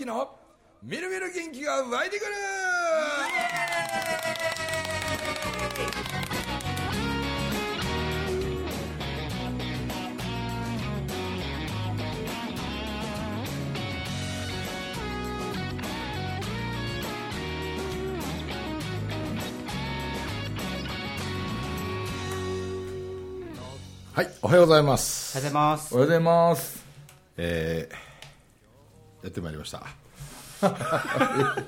之のみるみる元気が湧いてくる。はいおはようございます。おはようございます。おはようございます。えー、やってまいりました。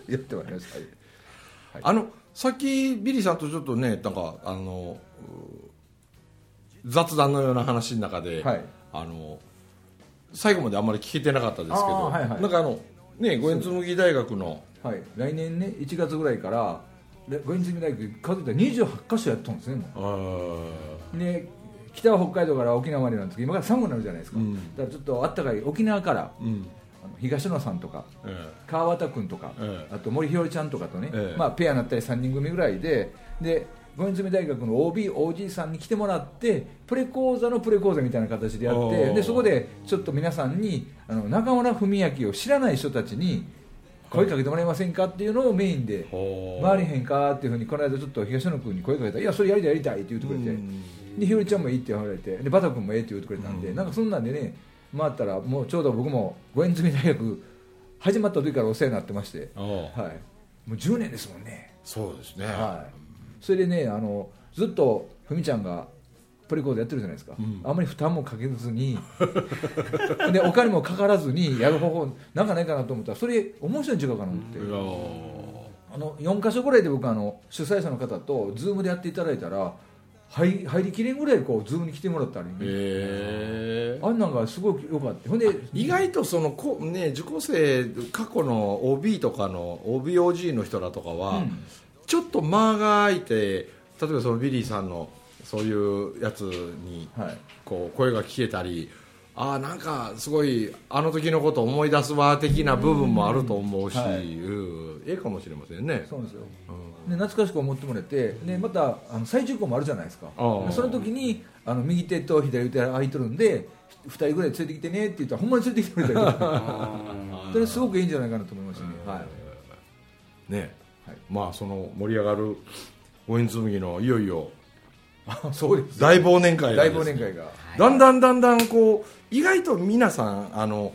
やってまいりました。はい。あのさっきビリーさんとちょっとねなんかあのう雑談のような話の中で、はい。あの最後まであんまり聞けてなかったですけど、はいはい。なんかあのね五円紬大学のはい、来年ね、1月ぐらいから、で五円積大学、数えたら28箇所やっとるんですね、もあう。で、北は北海道から沖縄までなんですけど、今から寒くなるじゃないですか。うん。だからちょっとあったかい沖縄から、ーうん東野さんとか、え川端君とか、ええ。あと森ひよりちゃんとかとね、ええ。まあ、ペアになったり3人組ぐらいで、で、五円積大学の OB、OG さんに来てもらって、プレ講座のプレ講座みたいな形でやって、でそこでちょっと皆さんに、あの中村文明を知らない人たちに声かけてもらえませんかっていうのをメインで、回りへんかっていうふうに、この間ちょっと東野君に声かけた。ら、いや、それやりたい、やりたいって言ってくれて、でひよりちゃんもいいって言われて、でバタ君もええって言ってくれたんで、うん。なんかそんなんでね、回ったら、もうちょうど僕も五円積大学、始まった時からお世話になってまして。はい、もう10年ですもんね、そうですね、はい、それでねあのずっとふみちゃんがプレコードやってるじゃないですか、うん。あんまり負担もかけずに。でお金もかからずにやる方法なんかないかなと思ったらそれ面白いん違うかなと思って、あの4箇所ぐらいで僕あの主催者の方とズームでやっていただいたら入り入りきれんぐらいこう Zoom に来てもらったり、へー。あんなんがすごく良かった。ほんで意外とそのこ、ね、受講生過去の OB とかの OBOG の人らとかは、うん。ちょっと間が空いて例えばそのビリーさんのそういうやつにはい。こう声が聞けたりああなんかすごいあの時のこと思い出すわ的な部分もあると思うし、ええかもしれませんね。そうですよ。うんで懐かしく思ってもらえてでまたあの最中校もあるじゃないですか。その時にあの右手と左手空いてるんで2人ぐらい連れてきてねって言ったらほんまに連れてきてくれたりとか。それすごくいいんじゃないかなと思いましたね、はい。ね、はい。まあその盛り上がる五円紬のいよいよあそうです大忘年会が大忘年会が。だんだんだんだんこう意外と皆さんあの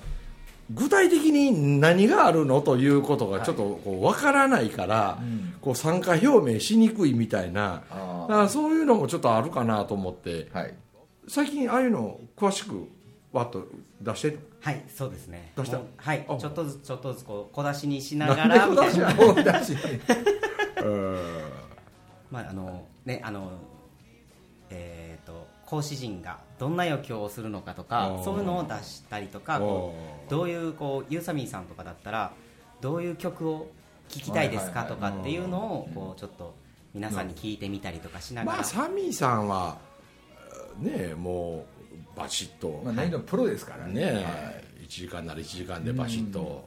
具体的に何があるのということがちょっとこう分からないから、うんこう参加表明しにくいみたいなあだからそういうのもちょっとあるかなと思って。はい。最近ああいうの詳しくわっと出してる？はいそうですね。出した？はいあ。ちょっとずつちょっとずつこう小出しにしながら。みたい小出しな まああのねあのえっ、と講師陣がどんな余興をするのかとあかー。そういうのを出したりとかこうどういうこうユーサミンさんとかだったらどういう曲を聴きたいですかはいはいはいとかっていうのをこうちょっと皆さんに聞いてみたりとかしながら。まあサミーさんはねもうバシッと。まあ何のプロですからね。ね1時間なら1時間でバシッと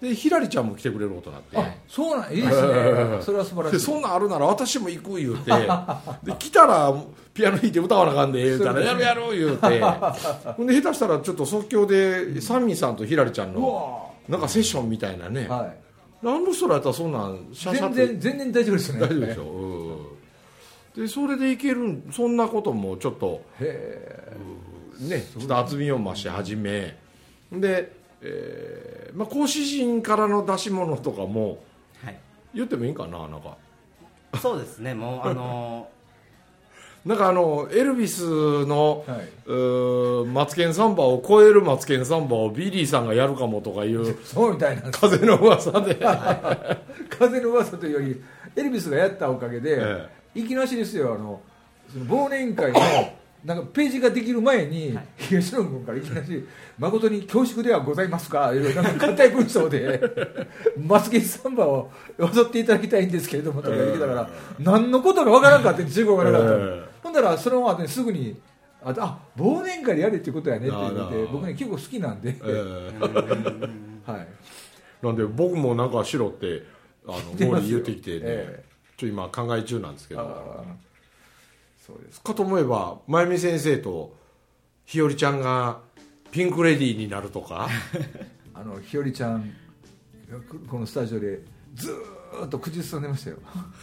でひらりちゃんも来てくれることになって。あそうなんいいですね。それは素晴らしい。でそんなんあるなら私も行く言うて。で来たらピアノ弾いて歌わなあかんで言うたらやるやる言うて。ほんで下手したらちょっと即興でサミーさんとひらりちゃんうのわなんかセッションみたいなね、はあの人らやったらそんなんシャいシャ全然全然大丈夫ですね。大丈夫でしょ、うん、でそれでいけるそんなこともちょっとへねちょっと厚みを増し始め。で、えーまあ、講師陣からの出し物とかもはい。言ってもいいんかななんか。そうですねもうあの なんかあのエルビスの、えはい。マツケンサンバを超えるマツケンサンバをビリーさんがやるかもとかいう そうみたいな風の噂で、風の噂というよりエルビスがやったおかげで、え。いきなしですよあのその忘年会のなんかページができる前に、東野君からいきなし「誠に恐縮ではございますが」いうなんか硬い文章で「マツケンサンバを踊っていただきたいんですけれども」とか言ってきたから、何のことかわからんかって中国がなかったほんだらその後にすぐに「ああ忘年会でやれってことやね」って言って僕ね結構好きなんで、えー はい。なんで僕もなんかしろってあの言ってきてね、えちょ今考え中なんですけどそうです。かと思えば真由美先生と日和ちゃんがピンクレディーになるとか。あの日和ちゃんこのスタジオでずーっと口ずさんでましたよ。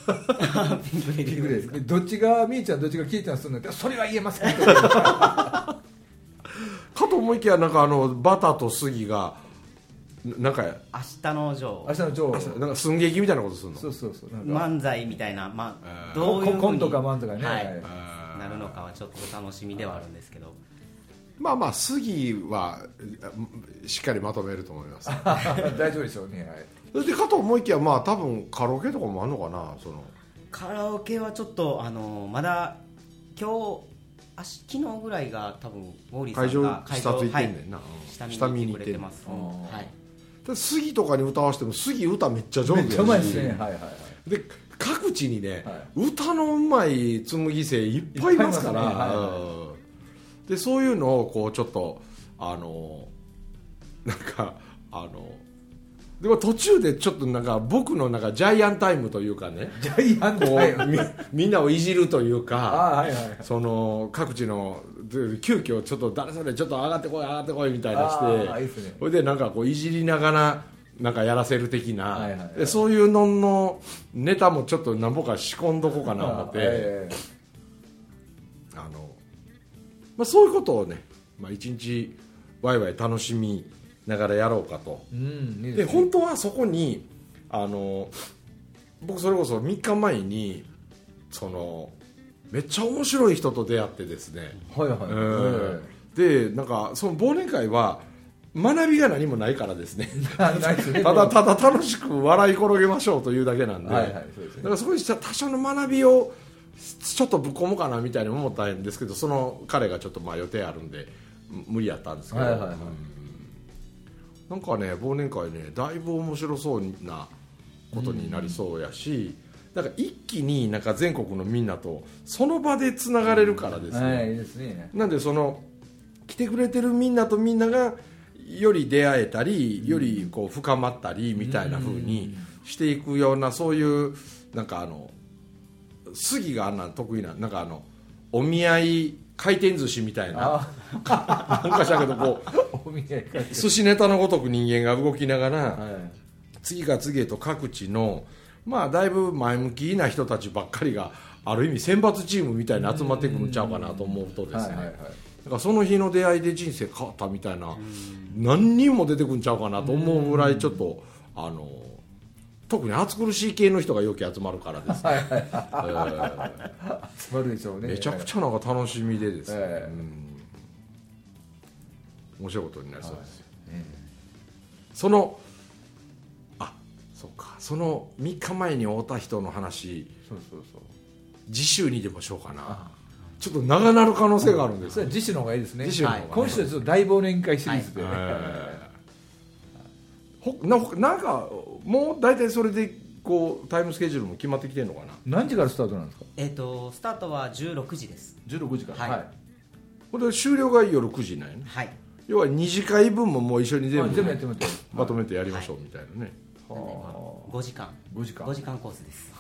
ピンクレディーどっちがみーちゃんどっちが聞いたんするのってそれは言えませんと かと思いきやなんかあのバタと杉がなんか明日のジョ明日のジョーなんか寸劇みたいなことするの？そうそうそう。漫才みたいな、まえあ、ー。どういうコントか漫才かね。はい。はい。なるのかはちょっと楽しみではあるんですけど。まあまあ杉はあしっかりまとめると思います。大丈夫でしょうね、はい。それでかと思いきやまあ多分カラオケとかもあるのかな？その。カラオケはちょっとあのまだ今日あし昨日ぐらいが多分ウォーリーさ会場んが視察行ってんねんな、はいうん下見に来てくれてます。下見に行ってんのはい。で杉とかに歌わせても杉歌めっちゃ上手やし。めっちゃうまいですね。はいはいはい。で各地にね、は歌のうまい紬生いっぱいいますから。でそういうのをこうちょっとあのなんかあのでも途中でちょっとなんか僕のなんかジャイアンタイムというかね。ジャイアンタイム。うみ みんなをいじるというかその各地ので急遽ちょっと誰それちょっと上がってこい上がってこいみたいなしてそれでなんかこういじりながらなんかやらせる的な、はいはいはい。でそういうののネタもちょっとなんぼか仕込んどこうかな思って、えあのまあ、そういうことをね、まあ、一日ワイワイ楽しみながらやろうかと。で本当はそこにあの僕それこそ3日前にそのめっちゃ面白い人と出会ってですね、はいはい、うん。でなんかその忘年会は学びが何もないからですね。ただただ楽しく笑い転げましょうというだけなんで、はいはいそうですね。だからそこに多少の学びをちょっとぶっ込もうかなみたいに思ったんですけどその彼がちょっとまあ予定あるんでむ無理やったんですけど、はいはいはい。うん。なんかね忘年会ねだいぶ面白そうなことになりそうやし、だから一気になんか全国のみんなとその場でつながれるからですね、はいいいですね。なんでその来てくれてるみんなとみんながより出会えたりよりこう深まったりみたいな風にしていくようなそういうなんかあの杉があんなん得意ななんかあのお見合い回転寿司みたいな。あなんかしたけどこう寿司ネタのごとく人間が動きながらはい。次から次へと各地のまあだいぶ前向きな人たちばっかりがある意味選抜チームみたいに集まってくるんちゃうかなと思うとですね、はいはいはい。だからその日の出会いで人生変わったみたいな何人も出てくんちゃうかなと思うぐらいちょっとあの特に暑苦しい系の人がよく集まるからですね、え集まるでしょうね。ーめちゃくちゃなんか楽しみでですね、ええ。うん。面白いことになりそうですよ、ねそのあその3日前に会った人の話そうそうそう。次週にでもしようかな。ちょっと長なる可能性があるんですそれは次週の方がいいですね。次週の方がね。今週はちょっと大忘年会シリーズで、ほなほなんかもう大体それでこうタイムスケジュールも決まってきてるのかな何時からスタートなんですかえっ、とスタートは16時です16時からはい。ほんで終了が夜9時なんやねはい。要は2次会分ももう一緒に全部まとめてやりましょうみたい。なね、なんでまあ5時間。5時間。5時間コースです。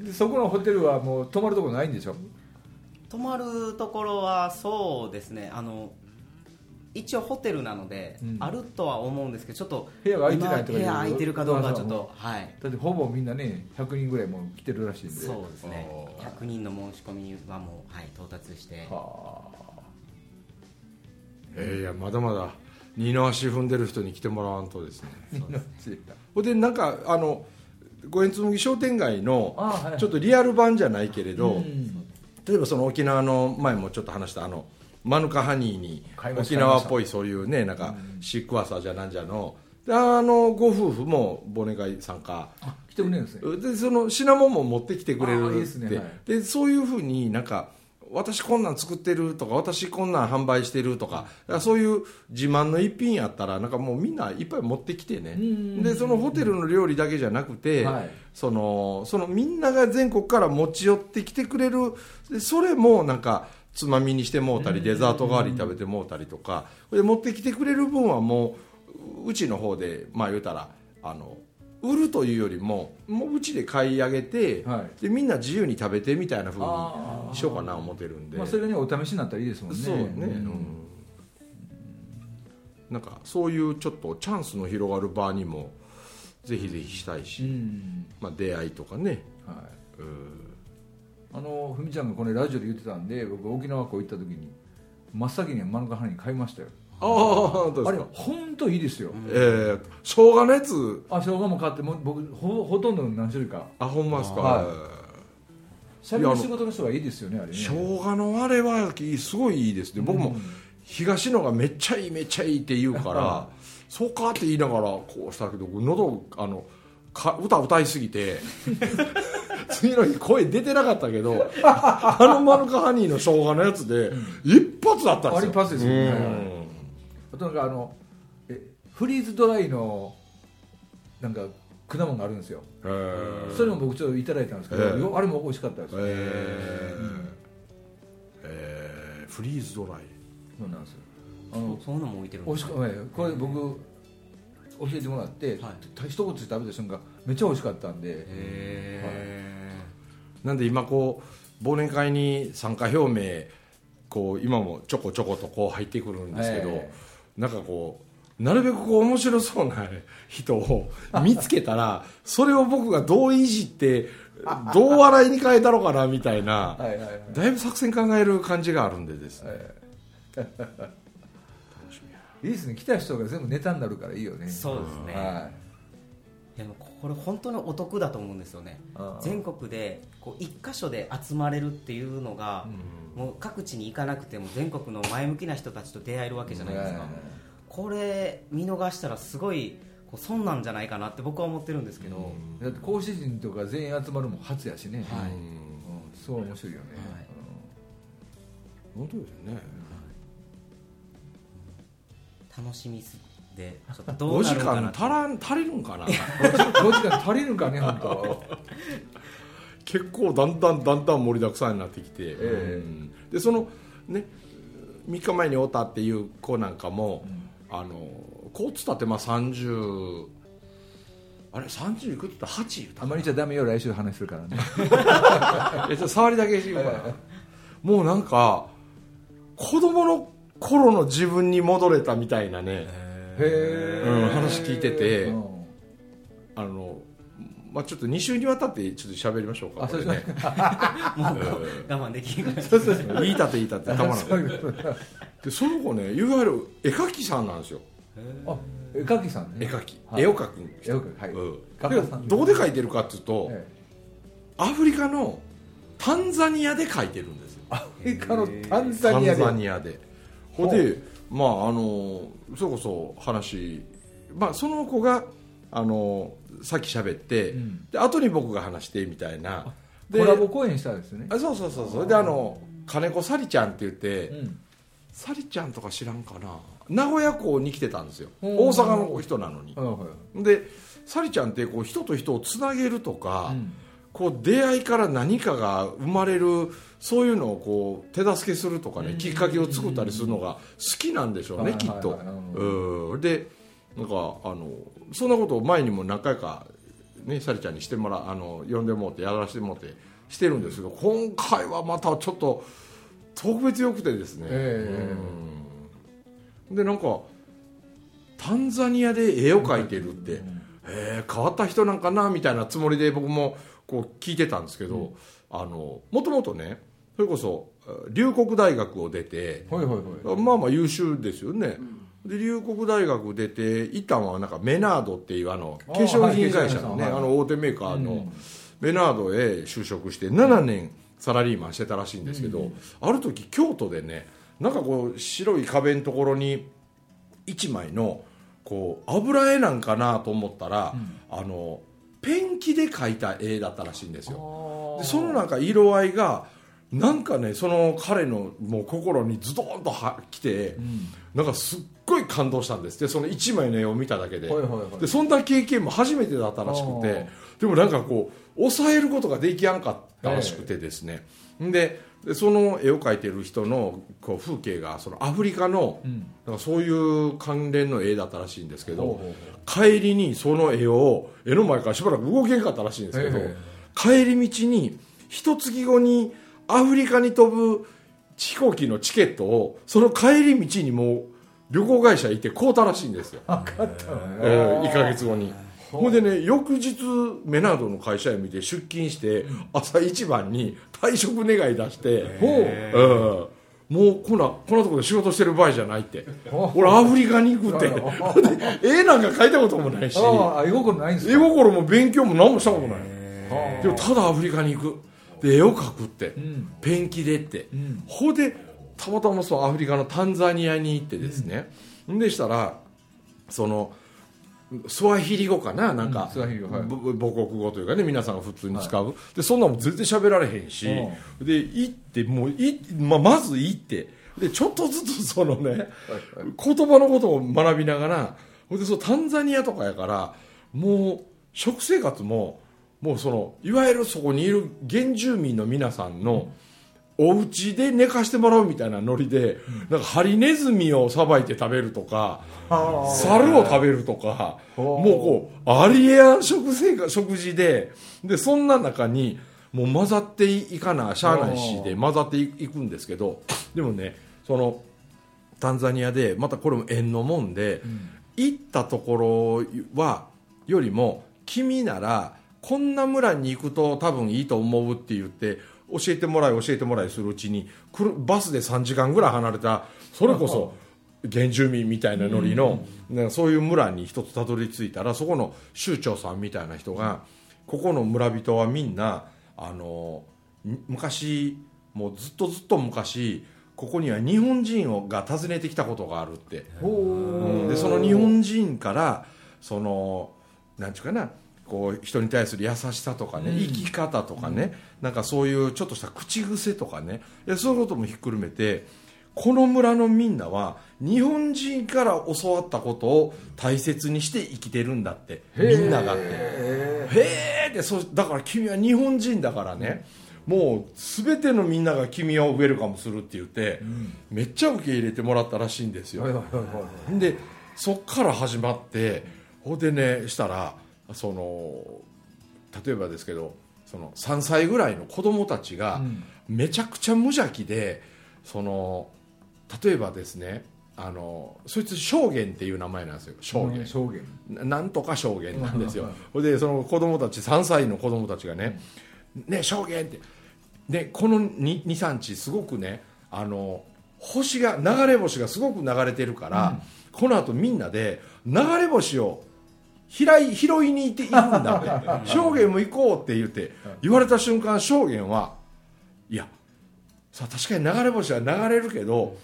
で そこのホテルはもう泊まるところないんでしょ？泊まるところはそうですね。あの一応ホテルなので、うん。あるとは思うんですけどちょっと部屋が空いてないとか部屋空いてるかどうかはちょっ噂とはい。だってほぼみんなね100人ぐらいもう来てるらしいんで。そうですね。あー。100人の申し込みはもう、はい、到達して。はえーいやまだまだ二の足踏んでる人に来てもらわんとですね。あほんでなんかあの五円紬商店街のちょっとリアル版じゃないけれど、うん。例えばその沖縄の前もちょっと話したあのマヌカハニーに沖縄っぽいそういうねなんかシークワーサーじゃなんじゃの。であのご夫婦も忘年会参加。あ来てくれるんですね。でその品物も持ってきてくれあーいいるですね。はい。でそういうふうになんか私こんなん作ってるとか私こんなん販売してるとかそういう自慢の一品やったらなんかもうみんないっぱい持ってきてね。うんでそのホテルの料理だけじゃなくて、はい。そのそのみんなが全国から持ち寄ってきてくれる。でそれもなんかつまみにしてもうたりデザート代わりに食べてもうたりとか。で持ってきてくれる分はもううちの方でまあ言うたらあの売るというよりももううちで買い上げて、はい。でみんな自由に食べてみたいな風あー。にしようかな思ってるんで、まあ、それがねお試しになったらいいですもんね。そうね、うん。うん。なんかそういうちょっとチャンスの広がる場にもぜひぜひしたいし、うん。まあ、出会いとかね。はい。うん。あのふみちゃんがこのラジオで言ってたんで僕沖縄港行った時に真っ先にマヌカハニー買いましたよああれ本当いいですよ、えー、生姜のやつ。あ生姜も買ってもう僕ほほとんどの何種類か。あほんまですか、はい。えー。しゃべる仕事の人がいいですよねあれね。生姜のあれはすごいいいですね。僕もうん東野がめっちゃいいめっちゃいいって言うから そうかって言いながらこうしたけど喉あのか歌歌いすぎて 次の日声出てなかったけど あのマヌカハニーの生姜のやつで一発だったんですよ。あ一発ですよね。うんあとなんかあのえフリーズドライのなんか果物があるんですよ。えー。それも僕ちょっといただいたんですけど、あれも美味しかったです、えー。えー。フリーズドライ。そうなんですよ。あのそういうのも置いてるん美ですか味しかええこれ僕教えてもらって、はい。た一口食べた瞬間めっちゃ美味しかったんで。へなんで今こう忘年会に参加表明こう今もちょこちょことこう入ってくるんですけど、えなんかこうなるべくこう面白そうな人を見つけたら それを僕がどういじってどう笑いに変えたのかなみたいなだいぶ作戦考える感じがあるんでですね、い。いですね来た人が全部ネタになるからいいよね。ーそうですね、はい。でもこれ本当にお得だと思うんですよね。全国でこう一箇所で集まれるっていうのが、もう各地に行かなくても全国の前向きな人たちと出会えるわけじゃないですか、これ見逃したらすごいこう損なんじゃないかなって僕は思ってるんですけど、だって講師陣とか全員集まるも初やしね、はい。うん。すごい面白いよね、はい。本当ですよね。楽しみすぎてちょっとどう5な時るのかな間足らん足りるんかな？うん、5時間足りるんかね本当。結構だんだんだんだん盛りだくさんになってきて、えうん。でそのね3日前におたっていう子なんかも、あのこうつったってまあ30あれ30いくって言ったら8言うたあんまり言っちゃダメよ来週話するからね。えちょっと触りだけしようかな。もうなんか子供の頃の自分に戻れたみたいなね、へえ、うん話聞いててうん。あのまあ、ちょっと2週にわたってちょっと喋りましょうかね。もう我慢できんからそうそうそう。言いたって言いたってたまらないでその子ねいわゆる絵描きさんなんですよ。あ絵描きさんね。絵描き、はい。絵を描く人。絵を描く。はい。うん。どこで描いてるかっていうと、えアフリカのタンザニアで描いてるんですよ。えアフリカのタンザニアで。ほんでまああのそれこそ話まあその子があのさっき喋って、うん。で後に僕が話してみたいな。でコラボ公演したんですよね。あそうそうそうそれであの金子さりちゃんって言って、うん。さりちゃんとか知らんかな。名古屋港に来てたんですよ。う。ん大阪の人なのに。でさりちゃんってこう人と人をつなげるとか、うんこう出会いから何かが生まれるそういうのをこう手助けするとかね、きっかけを作ったりするのが好きなんでしょうね、はいきっと、うん。でなんかあのそんなことを前にも何回かねさりちゃんにしてもらあの呼んでもらってやらせてもらってしてるんですけど今回はまたちょっと特別よくてですね、でなんかタンザニアで絵を描いてるって、えー変わった人なんかなみたいなつもりで僕もこう聞いてたんですけど、あのもともとねそれこそ龍谷大学を出て、はいはいはい。まあまあ優秀ですよね、で龍谷大学出て一旦はなんかメナードっていうあのあ化粧品会社のね、はいあの大手メーカーのうん。メナードへ就職して7年サラリーマンしてたらしいんですけど、ある時京都でねなんかこう白い壁のところに1枚のこう油絵なんかなと思ったら、あのペンキで描いた絵だったらしいんですよ。でそのなんか色合いがなんかねその彼のもう心にズドンとは来て、なんかすっごい感動したんです。でその1枚の絵を見ただけで,、はいはいはい。でそんな経験も初めてだったらしくあてでもなんかこう抑えることができやんかったらしくてですね、ででその絵を描いてる人のこう風景がそのアフリカの、ん。なんかそういう関連の絵だったらしいんですけど、帰りにその絵を絵の前からしばらく動けんかったらしいんですけど、え帰り道に一月後にアフリカに飛ぶ飛行機のチケットをその帰り道にもう旅行会社行って買うたらしいんですよ、えー、1か月後にほんでね翌日メナードの会社へ見て出勤して朝一番に退職願い出して、ほう。うん。もうこんなこんなところで仕事してる場合じゃないって。俺アフリカに行くって。で絵なんか描いたこともないし。絵心ないんです絵か心も勉強も何もしたことない。はあでもただアフリカに行く。で絵を描くって、ん。ペンキでって、ん。ほんでたまたまそのアフリカのタンザニアに行ってですね、ん、でしたらそのスワヒリ語かななんか、うんはい。ぼ母国語というかね皆さんが普通に使う、でそんなんも全然喋られへんし、うで行ってもうい、ままず行って。でちょっとずつそのね言葉のことを学びながらほんでそのタンザニアとかやからもう食生活ももうそのいわゆるそこにいる原住民の皆さんのお家で寝かしてもらうみたいなノリで、なんかハリネズミをさばいて食べるとか、あ猿を食べるとか、もうこう、ありえやん食生活、食事で、で、そんな中に、もう混ざっていかな、しゃあないしで混ざっていくんですけど、でもね、その、タンザニアで、またこれも縁のもんで、行ったところは、よりも、君なら、こんな村に行くと多分いいと思うって言って、教えてもらい教えてもらいするうちに、バスで3時間ぐらい離れた、それこそ、原住民みたいなノリの、そういう村に一つたどり着いたらそこの州長さんみたいな人が、ここの村人はみんなあのむ昔もうずっとずっと昔ここには日本人をが訪ねてきたことがあるって、ほうん。でその日本人からそのなんちゅうかなこう人に対する優しさとかね、生き方とかね、なんかそういうちょっとした口癖とかねそういうこともひっくるめてこの村のみんなは日本人から教わったことを大切にして生きてるんだってみんながって。へえってそうだから君は日本人だからね、もう全てのみんなが君をウェルカムするって言って、めっちゃ受け入れてもらったらしいんですよ、でそっから始まってほんでねしたらその例えばですけどその3歳ぐらいの子供たちがうん。めちゃくちゃ無邪気でその例えばですねあのそいつ証言っていう名前なんですよ。証言、証言。ななんとか証言なんですよ。でその子供たち3歳の子供たちがね「ね証言」ってでこの23日すごくねあの星が流れ星がすごく流れてるから、この後みんなで流れ星を拾い拾いに行っていくんだって。証言も行こうって言って言われた瞬間証言はいやさあ確かに流れ星は流れるけど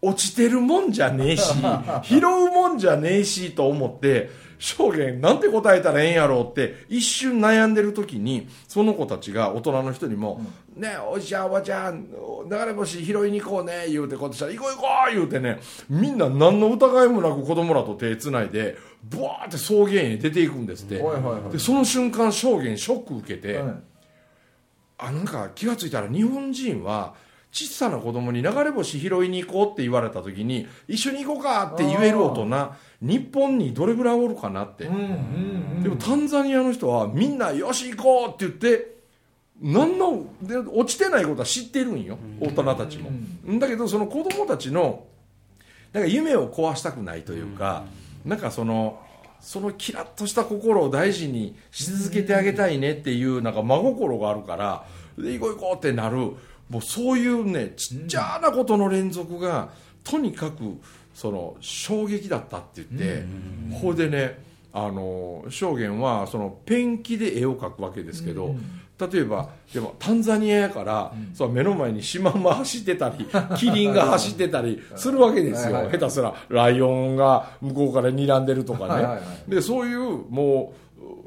落ちてるもんじゃねえし 拾うもんじゃねえしと思って証言なんて答えたらええんやろうって一瞬悩んでる時にその子たちが大人の人にも「ねえおじちゃんおばちゃん流れ星拾いに行こうね」言うてこうやってしたら「行こう行こう」言うてねみんな何の疑いもなく子供らと手つないでブワーって草原へ出ていくんですって、はいはいはい。でその瞬間証言ショック受けて、はい。あなんか気がついたら日本人は小さな子供に流れ星拾いに行こうって言われた時に一緒に行こうかって言える大人日本にどれぐらいおるかなって、うんうんうんでもタンザニアの人はみんなよし行こうって言って何ので落ちてないことは知ってるんよ大人たちも、だけどその子供たちのなんか夢を壊したくないというか、なんかそのそのキラッとした心を大事にし続けてあげたいねっていうなんか真心があるからで行こう行こうってなるもうそういうねちっちゃなことの連続がとにかくその衝撃だったって言って、ここでねあの証言はそのペンキで絵を描くわけですけど、例えばでもタンザニアやから、そう目の前にシマウマ走ってたり キリンが走ってたりするわけですよ、はいはいはい。下手すらライオンが向こうから睨んでるとかね、はいはいはい。でそういうも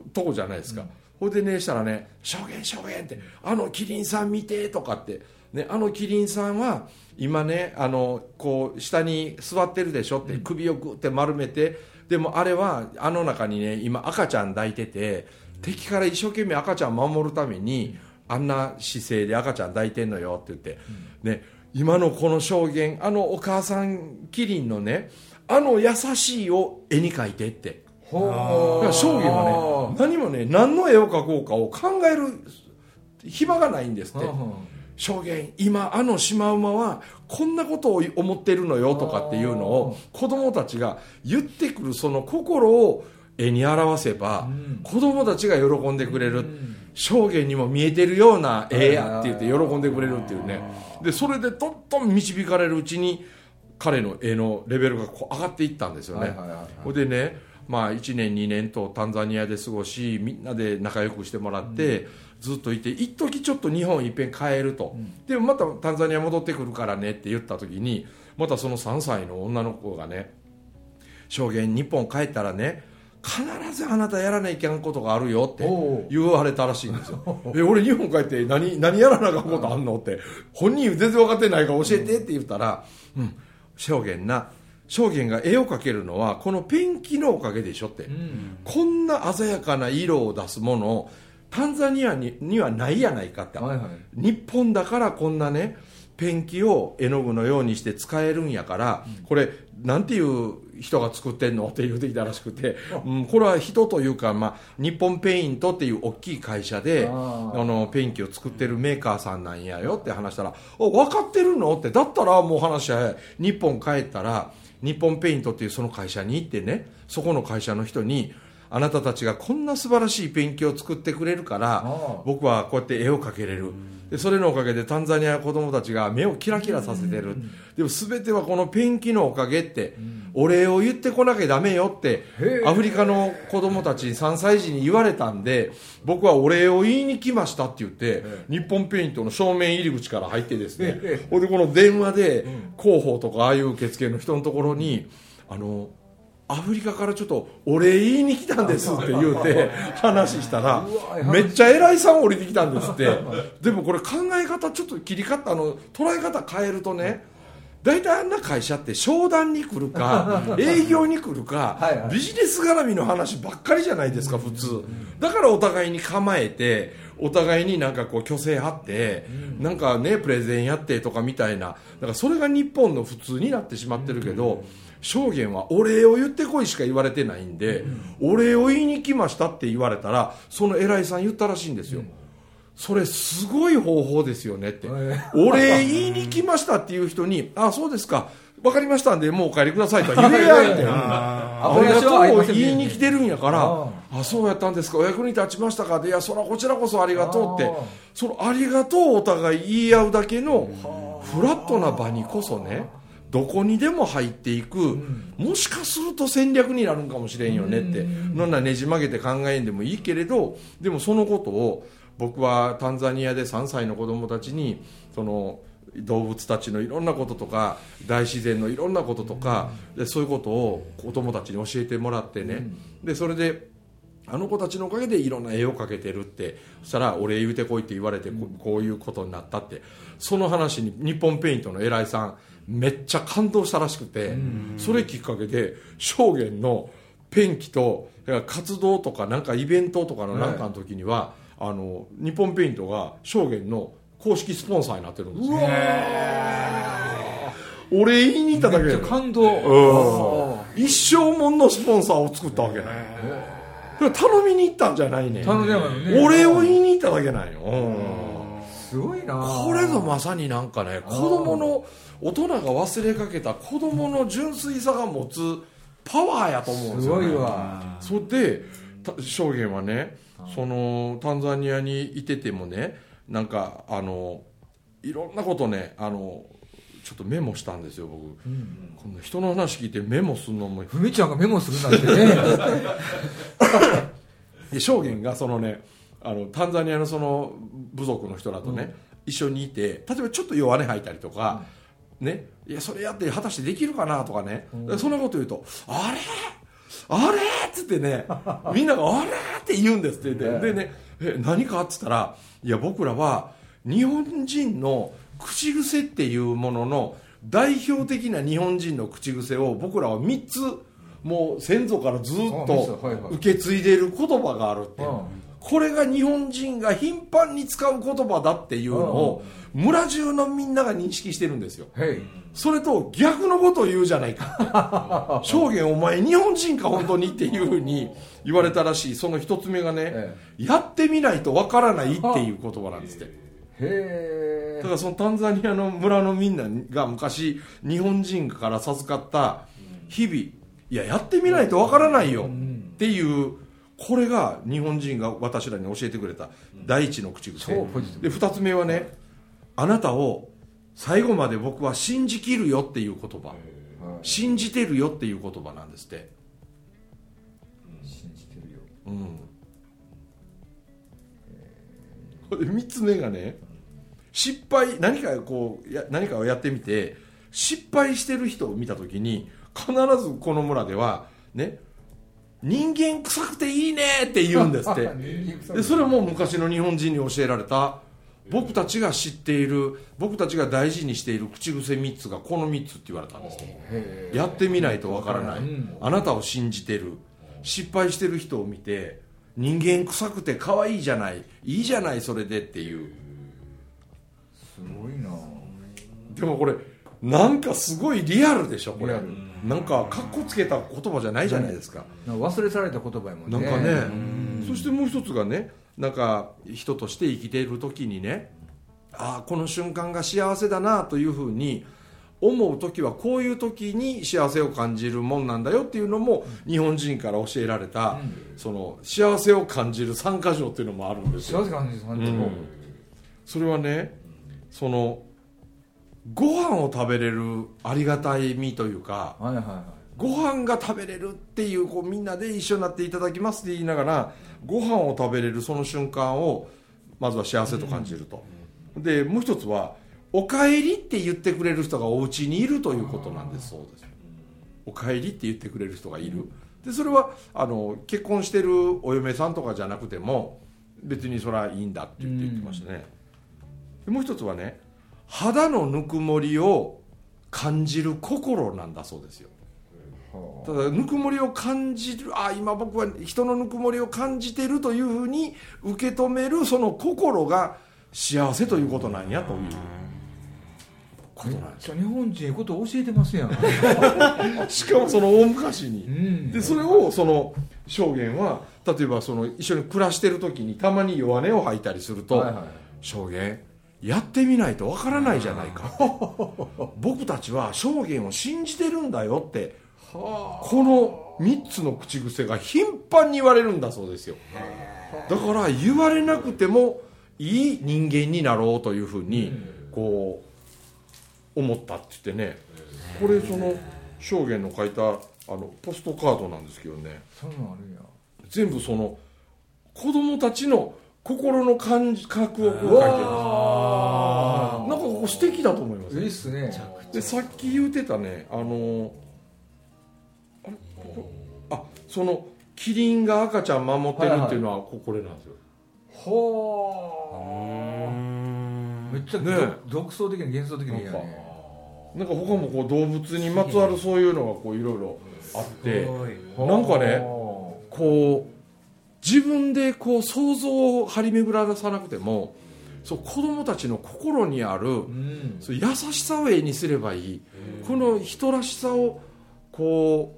うとこじゃないですか、ほいでねしたらね「証言証言」って「あのキリンさん見て」とかって、ね、あのキリンさんは今ねあのこう下に座ってるでしょって首をグって丸めてでもあれはあの中にね今赤ちゃん抱いてて敵から一生懸命赤ちゃん守るためにあんな姿勢で赤ちゃん抱いてんのよって言って、ね、今のこの証言あのお母さんキリンのねあの優しいを絵に描いてって。だから将棋はね何もね何の絵を描こうかを考える暇がないんですって。証言今あのシマウマはこんなことを思ってるのよとかっていうのを子供たちが言ってくるその心を絵に表せば、子供たちが喜んでくれる、証言にも見えてるような絵やって言って喜んでくれるっていうね。でそれでどんどん導かれるうちに彼の絵のレベルがこう上がっていったんですよね。ほ、でねまあ、1年2年とタンザニアで過ごしみんなで仲良くしてもらって、ずっといて一時ちょっと日本いっぺん帰ると、うん、でもまたタンザニア戻ってくるからねって言った時にまたその3歳の女の子がね証言日本帰ったらね必ずあなたやらないけんことがあるよって言われたらしいんですよ。え俺日本帰って何何やらなあかんことあんのって本人全然分かってないから教えてって言ったらうん証言な。証言が絵を描けるのはこのペンキのおかげでしょって、うん、こんな鮮やかな色を出すものをタンザニアににはないやないかって、はいはい、日本だからこんなねペンキを絵の具のようにして使えるんやから、うん、これなんていう人が作ってんのって言うてきたらしくて、うん、これは人というか、まあ、日本ペイントっていう大きい会社であのペンキを作ってるメーカーさんなんやよって話したら「お分かってるの?」ってだったらもう話は日本帰ったら日本ペイントっていうその会社に行ってねそこの会社の人に「あなたたちがこんな素晴らしいペンキを作ってくれるから僕はこうやって絵を描けれる。でそれのおかげでタンザニアの子供たちが目をキラキラさせてる。でも全てはこのペンキのおかげってお礼を言ってこなきゃダメよってアフリカの子供たち3歳児に言われたんで僕はお礼を言いに来ましたって言って日本ペイントの正面入り口から入ってですねほんでこの電話で広報とかああいう受付の人のところにあのアフリカからちょっとお礼言いに来たんですって言うて 話したらめっちゃ偉いさん降りてきたんですって。でもこれ考え方ちょっと切り方あの捉え方変えるとね大体あんな会社って商談に来るか 営業に来るかビジネス絡みの話ばっかりじゃないですか普通。だからお互いに構えてお互いになんかこう虚勢張ってなんかねプレゼンやってとかみたいな。だからそれが日本の普通になってしまってるけど、証言はお礼を言ってこいしか言われてないんで、お礼を言いに来ましたって言われたらその偉いさん言ったらしいんですよ、それすごい方法ですよねって、お礼言いに来ましたっていう人にあそうですか。分かりましたんでもうお帰りくださいと言えやって。ありがとう言いに来てるんやからあそうやったんですか。お役に立ちましたか。でいやそらこちらこそありがとうって。そのありがとうお互い言い合うだけのフラットな場にこそねどこにでも入っていく、うん、もしかすると戦略になるんかもしれんよねって、うん、なんなねじ曲げて考えんでもいいけれどでもそのことを僕はタンザニアで3歳の子供たちにその動物たちのいろんなこととか大自然のいろんなこととか、でそういうことを子供たちに教えてもらってね、でそれであの子たちのおかげでいろんな絵を描けてるって。そしたら「俺言うてこい」って言われてこういうことになったって。その話に日本ペイントの偉いさんめっちゃ感動したらしくてそれきっかけで証言のペンキと活動とかなんかイベントとかのなんかの時には、あの日本ペイントが証言の公式スポンサーになってるんですよ。俺言いに行っただけで。感動、一生もんのスポンサーを作ったわけね頼みに行ったんじゃないね。頼んでね。俺を言いに行っただけなんよ、すごいな。これぞまさになんかね子供の大人が忘れかけた子供の純粋さが持つパワーやと思うんですよ、ね、すごいわ。それで証言はねそのタンザニアにいててもねなんかあのいろんなことねあのちょっとメモしたんですよ僕、うん、この人の話聞いてメモするのも。ふみちゃんがメモするなんてね。で証言がそのねあのタンザニアのその部族の人らとね、うん、一緒にいて例えばちょっと弱音吐いたりとか、ね、いやそれやって果たしてできるかなとかね、うん、そんなこと言うと「あれ？あれ?」っつってね みんなが「あれ?」って言うんですって言って、でね「え何か?」っつったら「いや僕らは日本人の口癖っていうものの代表的な日本人の口癖を僕らは3つもう先祖からずっと受け継いでいる言葉があるって。これが日本人が頻繁に使う言葉だっていうのを村中のみんなが認識してるんですよ。それと逆のことを言うじゃないか。証言お前日本人か本当にっていうふうに言われたらしい。その一つ目がね、やってみないとわからないっていう言葉なんですって。へえ。だからそのタンザニアの村のみんなが昔日本人から授かった日々。いややってみないとわからないよっていうこれが日本人が私らに教えてくれた第一の口癖。超ポジティブ。で二つ目はねあなたを最後まで僕は信じきるよっていう言葉。はい。信じてるよっていう言葉なんですって。信じてるよ。うん。で3つ目がね失敗何かこうや何かをやってみて失敗してる人を見た時に必ずこの村ではね人間臭くていいねって言うんですって。でそれも昔の日本人に教えられた。僕たちが知っている僕たちが大事にしている口癖3つがこの3つって言われたんです。ねへやってみないとわからない、うん。あなたを信じてる。失敗してる人を見て人間臭くて可愛いじゃない。いいじゃないそれでっていう。すごいな。でもこれなんかすごいリアルでしょこれなんかかっこつけた言葉じゃないじゃないですか、忘れ去られた言葉やもんね。なんかね。そしてもう一つがねなんか人として生きている時にねああこの瞬間が幸せだなというふうに思う時はこういう時に幸せを感じるもんなんだよっていうのも日本人から教えられた、その幸せを感じる参加条っていうのもあるん。ですよ幸せ感じさんとうんそれはねそのご飯を食べれるありがたいみというかはいはいはい。ご飯が食べれるっていうこうみんなで一緒になっていただきますって言いながらご飯を食べれるその瞬間をまずは幸せと感じると、でもう一つは「おかえり」って言ってくれる人がお家にいるということなんです。そうですおかえりって言ってくれる人がいる。でそれはあの結婚してるお嫁さんとかじゃなくても別にそれはいいんだって言ってましたね、でもう一つはね肌のぬくもりを感じる心なんだそうですよ。はただぬくもりを感じるあ今僕は人のぬくもりを感じてるというふうに受け止めるその心が幸せということなんやという。ことなんです。日本人ええこと教えてますやん。しかもその大昔に。うん。でそれをその証言は例えばその一緒に暮らしてる時にたまに弱音を吐いたりすると、はいはい。証言やってみないとわからないじゃないか。僕たちは証言を信じてるんだよってはこの3つの口癖が頻繁に言われるんだそうですよ。だから言われなくてもいい人間になろうというふうにこう思ったって言ってね。これその証言の書いたあのポストカードなんですけどね。全部その子供たちの心の感覚をこう書いてるなんかここ素敵だと思います。いいっすね。でさっき言うてたねあのあれ？ここあそのキリンが赤ちゃん守ってるっていうのはここれなんですよ、はあめっちゃ、ね独創的な幻想的なね。なんか他もこう動物にまつわるそういうのがこういろいろあって。なんかねはこう自分でこう想像を張り巡らさなくてもそう子供たちの心にあるあうん。そう優しさを絵にすればいい。この人らしさをこ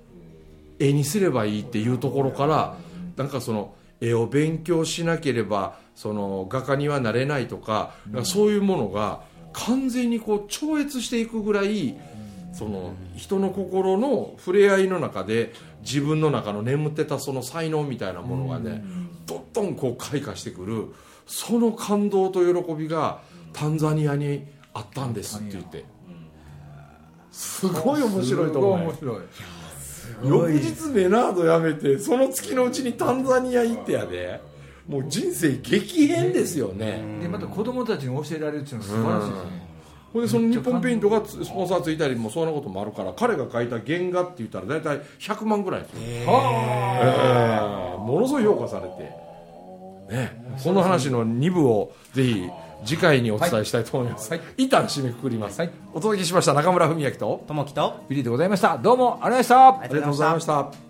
う絵にすればいいっていうところからなんかその絵を勉強しなければその画家にはなれないとかそういうものが完全にこう超越していくぐらいその人の心の触れ合いの中で自分の中の眠ってたその才能みたいなものがねどんどんこう開花してくるその感動と喜びがタンザニアにあったんですって言って。すごい面白いと思う。よすごい面翌日メナード辞めてその月のうちにタンザニア行ってやで。もう人生激変ですよね、でまた子供たちに教えられるっていうのは素晴らしいですねほんでその日本ペイントがつスポンサーついたりもそんなこともあるから彼が描いた原画って言ったら大体100万ぐらいですよ、ええものすごい評価されて、ね、この話の2部をぜひ次回にお伝えしたいと思います、はい。一旦締めくくります、はい。お届けしました中村文明とともきとビリーでございました。どうもありがとうございました。あありがとうございました